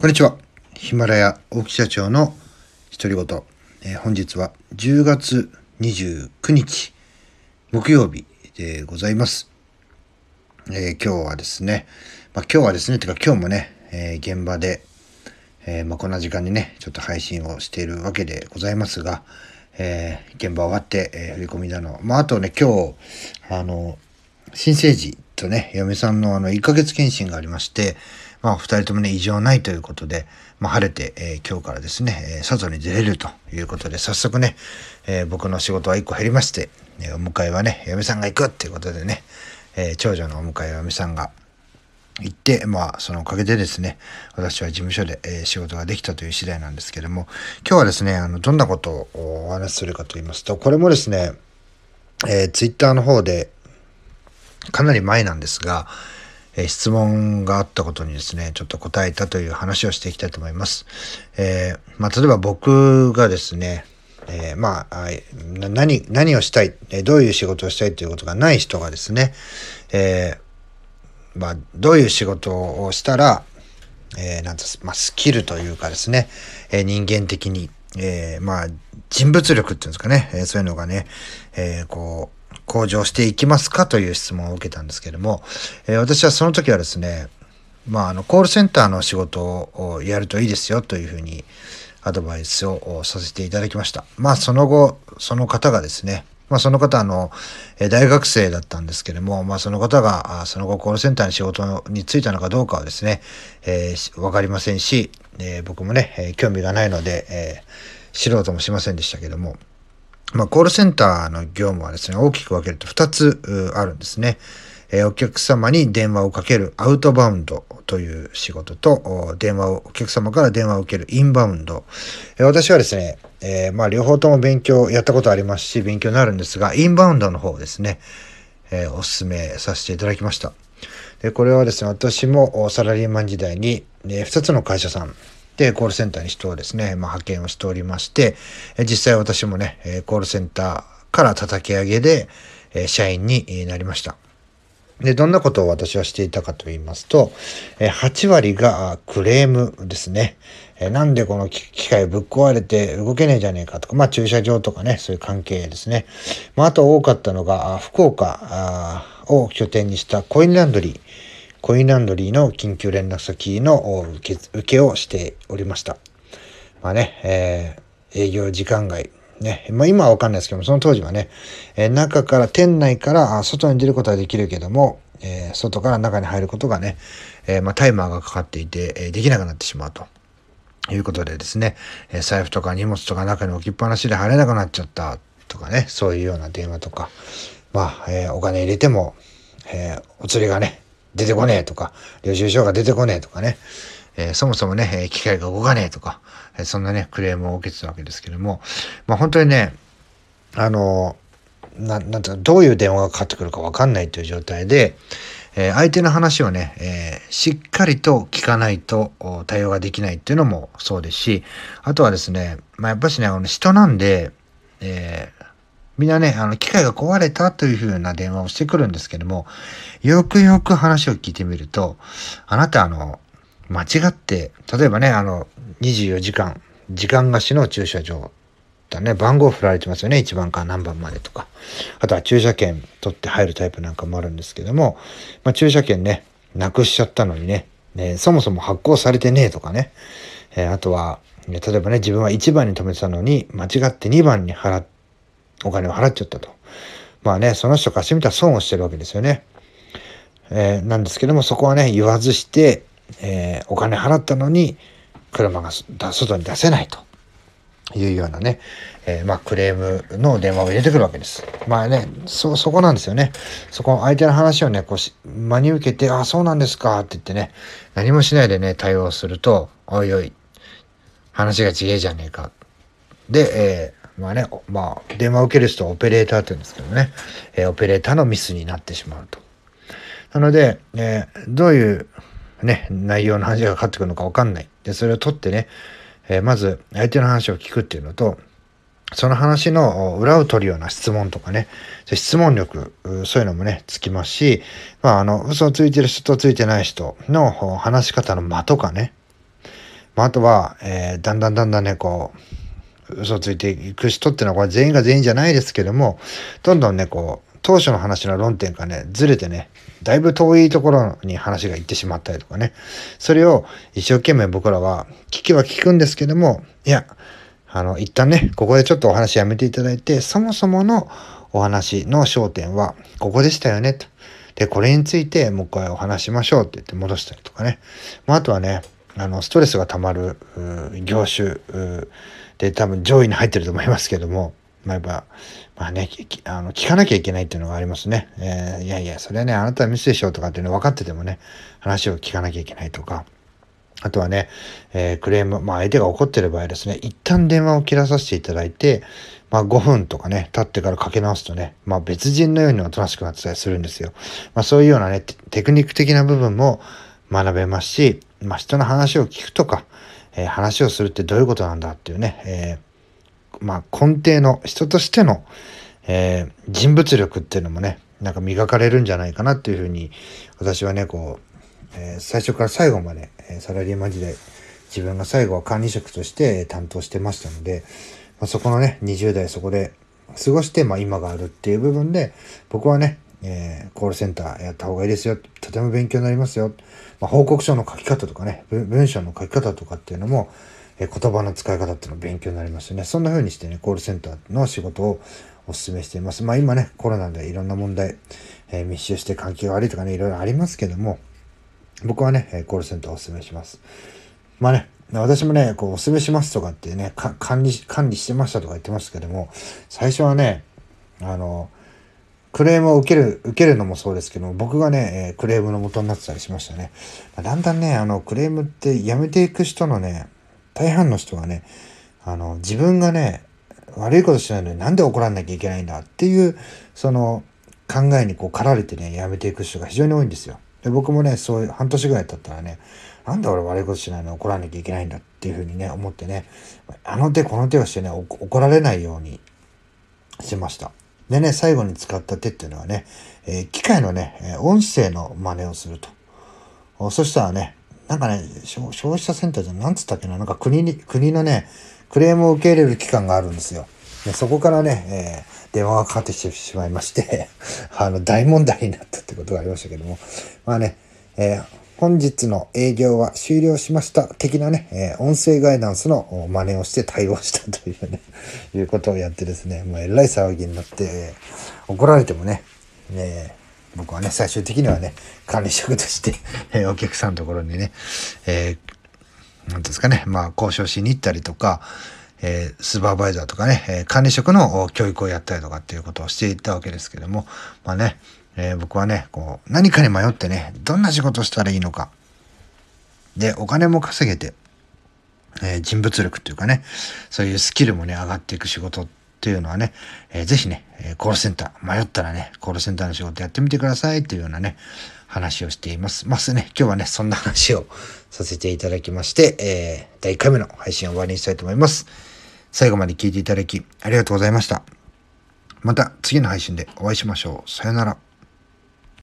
こんにちは。ヒマラヤ大木社長の独り言。えー、本日は10月29日木曜日でございます。えー、今日はですね、まあ、今日はですね、てか今日もね、えー、現場で、えまあ、こんな時間にね、ちょっと配信をしているわけでございますが、え現場終わって、え振り込みだの。まあ、あとね、今日、あの、新生児とね、嫁さんのあの、1ヶ月検診がありまして、まあ、二人ともね、異常ないということで、まあ、晴れて、えー、今日からですね、えー、外に出れるということで、早速ね、えー、僕の仕事は一個減りまして、えお迎えはね、嫁さんが行くっていうことでね、え長女のお迎えは嫁さんが行って、まあ、そのおかげでですね、私は事務所で、え仕事ができたという次第なんですけども、今日はですね、あの、どんなことをお話しするかと言いますと、これもですね、えー、ツイッターの方で、かなり前なんですが、え質問があったことにですね、ちょっと答えたという話をしていきたいと思います。えー、まあ、例えば僕がですね、えー、まあ、何、何をしたい、どういう仕事をしたいということがない人がですね、えー、まあ、どういう仕事をしたら、え、なんまあ、スキルというかですね、え人間的に、えまあ、人物力っていうんですかね、えそういうのがね、えこう、向上していきますかという質問を受けたんですけども、えー、私はその時はですね、まあ、あの、コールセンターの仕事をやるといいですよというふうにアドバイスをさせていただきました。まあ、その後、その方がですね、まあ、その方、あの、大学生だったんですけども、まあ、その方が、その後、コールセンターの仕事に就いたのかどうかはですね、えー、わかりませんし、えー、僕もね、興味がないので、えー、知ろうともしませんでしたけども、まあ、コールセンターの業務はですね、大きく分けると2つあるんですね。えー、お客様に電話をかけるアウトバウンドという仕事と、電話を、お客様から電話を受けるインバウンド。えー、私はですね、えー、まあ、両方とも勉強やったことありますし、勉強になるんですが、インバウンドの方ですね、えお勧めさせていただきました。で、これはですね、私もサラリーマン時代に、ね、2つの会社さん、コールセンターに人をですね、まあ、派遣をしておりまして、実際私もね、コールセンターから叩き上げで、社員になりました。で、どんなことを私はしていたかと言いますと、8割がクレームですね。なんでこの機械ぶっ壊れて動けねえじゃねえかとか、まあ駐車場とかね、そういう関係ですね。まああと多かったのが、福岡を拠点にしたコインランドリー。コインランドリーの緊急連絡先の受け受けをしておりました。まあね、えー、営業時間外。ね、まあ今はわかんないですけども、その当時はね、えー、中から、店内から外に出ることはできるけども、えー、外から中に入ることがね、えー、まあタイマーがかかっていて、えー、できなくなってしまうと。いうことでですね、え財布とか荷物とか中に置きっぱなしで入れなくなっちゃったとかね、そういうような電話とか、まあ、えお金入れても、えお釣りがね、出てこねえとか、領収書が出てこねえとかね、えー、そもそもね、機械が動かねえとか、えそんなね、クレームを受けてたわけですけども、まあ本当にね、あの、ななんていう、どういう電話がかかってくるかわかんないという状態で、えー、相手の話をね、えー、しっかりと聞かないと対応ができないっていうのもそうですし、あとはですね、まあやっぱしね、あの人なんで、えー、みんなね、あの、機械が壊れたというふうな電話をしてくるんですけども、よくよく話を聞いてみると、あなたあの、間違って、例えばね、あの、24時間、時間貸しの駐車場だね、番号振られてますよね、1番から何番までとか。あとは駐車券取って入るタイプなんかもあるんですけども、まあ、駐車券ね、なくしちゃったのにね、ねそもそも発行されてねえとかね、えー、あとは、例えばね、自分は1番に止めてたのに、間違って2番に払って、お金を払っちゃったと。まあね、その人からしてみたら損をしてるわけですよね。えー、なんですけども、そこはね、言わずして、えー、お金払ったのに、車が外に出せないというようなね、えー、まあ、クレームの電話を入れてくるわけです。まあね、そ、そこなんですよね。そこ、相手の話をね、こう真に受けて、あ、そうなんですかって言ってね、何もしないでね、対応すると、おいおい、話が違えじゃねえか。で、えまあね、まあ、電話を受ける人はオペレーターって言うんですけどね、えー、オペレーターのミスになってしまうと。なので、えー、どういうね、内容の話がかかってくるのかわかんない。で、それを取ってね、えー、まず相手の話を聞くっていうのと、その話の裏を取るような質問とかね、質問力、そういうのもね、つきますし、まあ、あの、嘘をついてる人とついてない人の話し方の間とかね、まあ、あとは、えー、だんだんだんだんね、こう、嘘ついていく人っていうのは、これ全員が全員じゃないですけども、どんどんね、こう、当初の話の論点がね、ずれてね、だいぶ遠いところに話が行ってしまったりとかね、それを一生懸命僕らは聞きは聞くんですけども、いや、あの、一旦ね、ここでちょっとお話やめていただいて、そもそものお話の焦点はここでしたよね、と。で、これについてもう一回お話しましょうって言って戻したりとかね。まあ、あとはね、あの、ストレスが溜まる業種で多分上位に入ってると思いますけども、まあ、やっぱ、まあね、あの聞かなきゃいけないっていうのがありますね。えー、いやいや、それはね、あなたはミスでしょうとかっていうの分かっててもね、話を聞かなきゃいけないとか、あとはね、えー、クレーム、まあ相手が怒ってる場合ですね、一旦電話を切らさせていただいて、まあ5分とかね、経ってからかけ直すとね、まあ別人のようにおとなしくなってたりするんですよ。まあそういうようなね、テクニック的な部分も学べますし、まあ人の話を聞くとか、えー、話をするってどういうことなんだっていうね、えーまあ、根底の人としての、えー、人物力っていうのもね、なんか磨かれるんじゃないかなっていうふうに、私はね、こう、え、最初から最後まで、え、サラリーマン時代、自分が最後は管理職として担当してましたので、まあ、そこのね、20代そこで過ごして、まあ今があるっていう部分で、僕はね、え、コールセンターやった方がいいですよ。とても勉強になりますよ。まあ、報告書の書き方とかね、文章の書き方とかっていうのも、え言葉の使い方っていうの勉強になりますよね。そんな風にしてね、コールセンターの仕事をお勧めしています。まあ今ね、コロナでいろんな問題、えー、密集して環境が悪いとかね、いろいろありますけども、僕はね、コールセンターをお勧めします。まあね、私もね、こう、お勧めしますとかってね、管理、管理してましたとか言ってますけども、最初はね、あの、クレームを受ける、受けるのもそうですけど、僕がね、えクレームの元になってたりしましたね。だんだんね、あの、クレームってやめていく人のね、大半の人はね、あの、自分がね、悪いことしないのになんで怒らなきゃいけないんだっていう、その考えにこう駆られてね、やめていく人が非常に多いんですよ。で、僕もね、そういう半年ぐらい経ったらね、なんで俺悪いことしないのに怒らなきゃいけないんだっていうふうにね、思ってね、あの手この手をしてね、怒られないようにしました。でね、最後に使った手っていうのはね、えー、機械のね、音声の真似をすると。そしたらね、なんかね、消費者センターじゃなんつったっけな、なんか国に、国のね、クレームを受け入れる機関があるんですよ。でそこからね、えー、電話がかかってきてしまいまして あの、大問題になったってことがありましたけども、まあね、えー、本日の営業は終了しました的なね、えー、音声ガイダンスの真似をして対応したというね、いうことをやってですね、もうえらい騒ぎになって、怒られてもね、ね僕はね、最終的にはね、管理職として えお客さんのところにね、えー、なんですかね、まあ、交渉しに行ったりとか、えー、スーパーバイザーとかね、え、管理職の教育をやったりとかっていうことをしていったわけですけども、まあね、えー、僕はね、こう、何かに迷ってね、どんな仕事したらいいのか。で、お金も稼げて、えー、人物力っていうかね、そういうスキルもね、上がっていく仕事っていうのはね、えー、ぜひね、えコールセンター、迷ったらね、コールセンターの仕事やってみてくださいっていうようなね、話をしています。まずね、今日はね、そんな話をさせていただきまして、えー、第1回目の配信を終わりにしたいと思います。最後まで聞いていただき、ありがとうございました。また次の配信でお会いしましょう。さよなら。